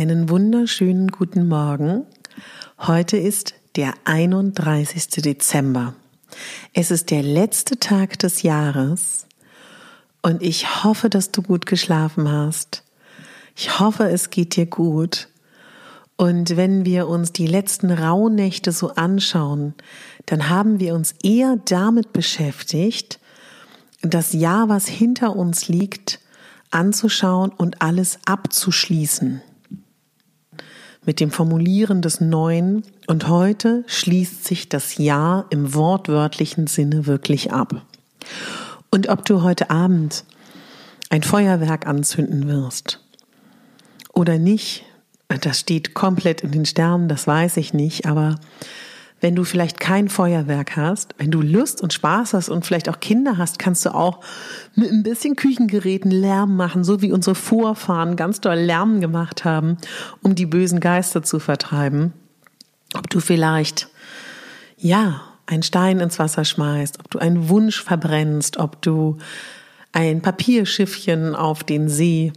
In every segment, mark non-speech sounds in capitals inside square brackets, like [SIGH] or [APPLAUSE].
Einen wunderschönen guten Morgen. Heute ist der 31. Dezember. Es ist der letzte Tag des Jahres und ich hoffe, dass du gut geschlafen hast. Ich hoffe, es geht dir gut. Und wenn wir uns die letzten Rauhnächte so anschauen, dann haben wir uns eher damit beschäftigt, das Jahr, was hinter uns liegt, anzuschauen und alles abzuschließen mit dem Formulieren des Neuen und heute schließt sich das Jahr im wortwörtlichen Sinne wirklich ab. Und ob du heute Abend ein Feuerwerk anzünden wirst oder nicht, das steht komplett in den Sternen, das weiß ich nicht, aber wenn du vielleicht kein Feuerwerk hast, wenn du Lust und Spaß hast und vielleicht auch Kinder hast, kannst du auch mit ein bisschen Küchengeräten Lärm machen, so wie unsere Vorfahren ganz doll Lärm gemacht haben, um die bösen Geister zu vertreiben. Ob du vielleicht, ja, einen Stein ins Wasser schmeißt, ob du einen Wunsch verbrennst, ob du ein Papierschiffchen auf den See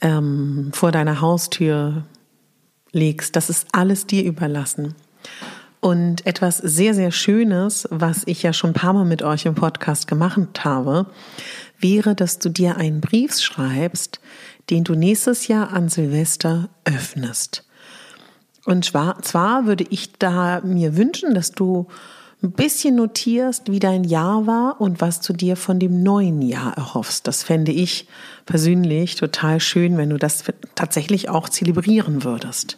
ähm, vor deiner Haustür legst, das ist alles dir überlassen. Und etwas sehr, sehr Schönes, was ich ja schon ein paar Mal mit euch im Podcast gemacht habe, wäre, dass du dir einen Brief schreibst, den du nächstes Jahr an Silvester öffnest. Und zwar, würde ich da mir wünschen, dass du ein bisschen notierst, wie dein Jahr war und was du dir von dem neuen Jahr erhoffst. Das fände ich persönlich total schön, wenn du das tatsächlich auch zelebrieren würdest.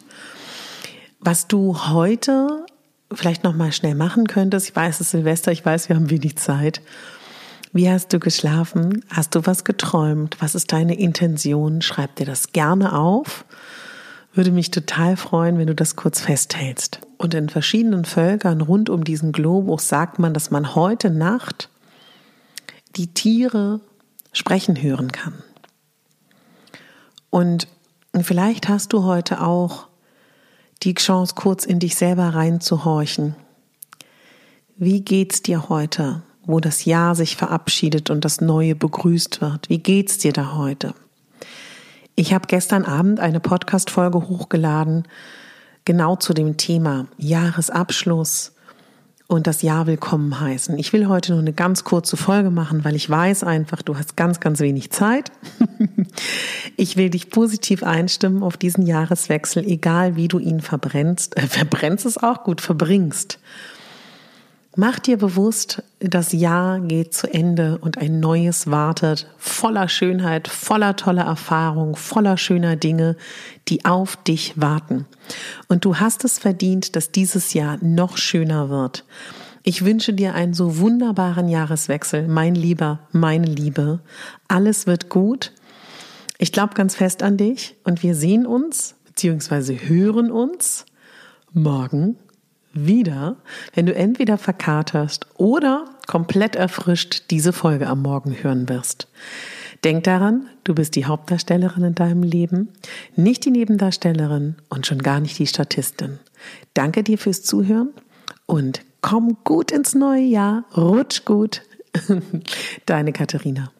Was du heute vielleicht noch mal schnell machen könntest. Ich weiß, es ist Silvester, ich weiß, wir haben wenig Zeit. Wie hast du geschlafen? Hast du was geträumt? Was ist deine Intention? Schreib dir das gerne auf. Würde mich total freuen, wenn du das kurz festhältst. Und in verschiedenen Völkern rund um diesen Globus sagt man, dass man heute Nacht die Tiere sprechen hören kann. Und vielleicht hast du heute auch die Chance, kurz in dich selber reinzuhorchen. Wie geht's dir heute, wo das Jahr sich verabschiedet und das Neue begrüßt wird? Wie geht's dir da heute? Ich habe gestern Abend eine Podcast-Folge hochgeladen, genau zu dem Thema Jahresabschluss, und das Jahr willkommen heißen. Ich will heute nur eine ganz kurze Folge machen, weil ich weiß einfach, du hast ganz, ganz wenig Zeit. [LAUGHS] ich will dich positiv einstimmen auf diesen Jahreswechsel, egal wie du ihn verbrennst. Äh, verbrennst es auch gut, verbringst. Mach dir bewusst, das Jahr geht zu Ende und ein neues wartet, voller Schönheit, voller toller Erfahrung, voller schöner Dinge, die auf dich warten. Und du hast es verdient, dass dieses Jahr noch schöner wird. Ich wünsche dir einen so wunderbaren Jahreswechsel, mein Lieber, meine Liebe. Alles wird gut. Ich glaube ganz fest an dich und wir sehen uns bzw. hören uns morgen wieder, wenn du entweder verkaterst oder komplett erfrischt diese Folge am Morgen hören wirst. Denk daran, du bist die Hauptdarstellerin in deinem Leben, nicht die Nebendarstellerin und schon gar nicht die Statistin. Danke dir fürs Zuhören und komm gut ins neue Jahr, rutsch gut, [LAUGHS] Deine Katharina.